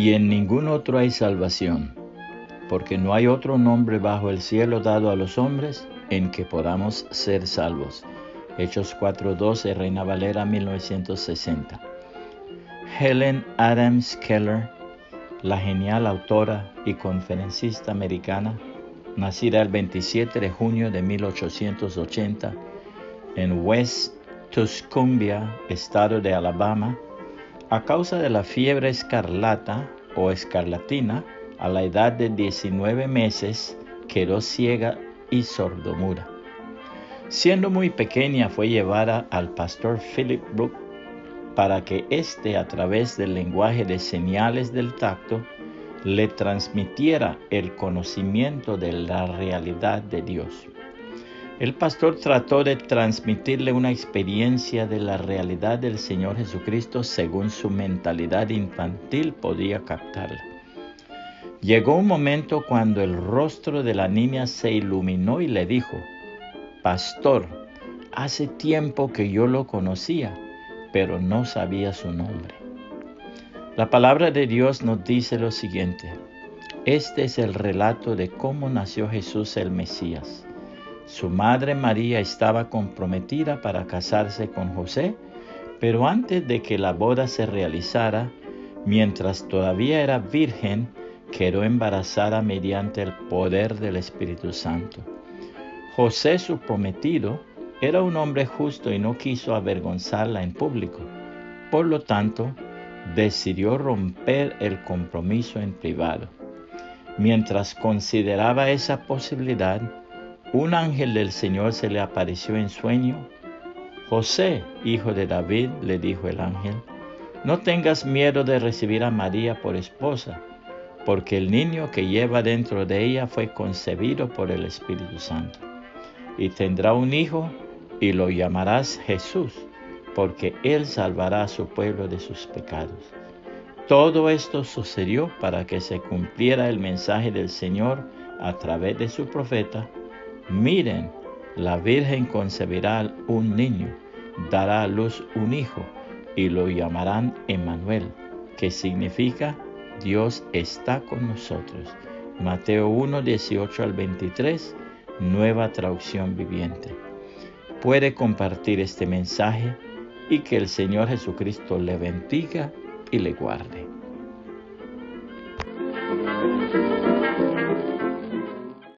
y en ningún otro hay salvación, porque no hay otro nombre bajo el cielo dado a los hombres en que podamos ser salvos. Hechos 4.12, Reina Valera 1960. Helen Adams Keller, la genial autora y conferencista americana, nacida el 27 de junio de 1880 en West Tuscumbia, estado de Alabama, a causa de la fiebre escarlata o escarlatina, a la edad de 19 meses quedó ciega y sordomuda. Siendo muy pequeña fue llevada al pastor Philip Brook para que éste a través del lenguaje de señales del tacto le transmitiera el conocimiento de la realidad de Dios. El pastor trató de transmitirle una experiencia de la realidad del Señor Jesucristo según su mentalidad infantil podía captarla. Llegó un momento cuando el rostro de la niña se iluminó y le dijo, Pastor, hace tiempo que yo lo conocía, pero no sabía su nombre. La palabra de Dios nos dice lo siguiente. Este es el relato de cómo nació Jesús el Mesías. Su madre María estaba comprometida para casarse con José, pero antes de que la boda se realizara, mientras todavía era virgen, quedó embarazada mediante el poder del Espíritu Santo. José, su prometido, era un hombre justo y no quiso avergonzarla en público. Por lo tanto, decidió romper el compromiso en privado. Mientras consideraba esa posibilidad, un ángel del Señor se le apareció en sueño. José, hijo de David, le dijo el ángel, no tengas miedo de recibir a María por esposa, porque el niño que lleva dentro de ella fue concebido por el Espíritu Santo. Y tendrá un hijo y lo llamarás Jesús, porque él salvará a su pueblo de sus pecados. Todo esto sucedió para que se cumpliera el mensaje del Señor a través de su profeta miren, la Virgen concebirá un niño, dará a luz un hijo, y lo llamarán Emmanuel, que significa Dios está con nosotros. Mateo 1, 18 al 23, nueva traducción viviente. Puede compartir este mensaje y que el Señor Jesucristo le bendiga y le guarde.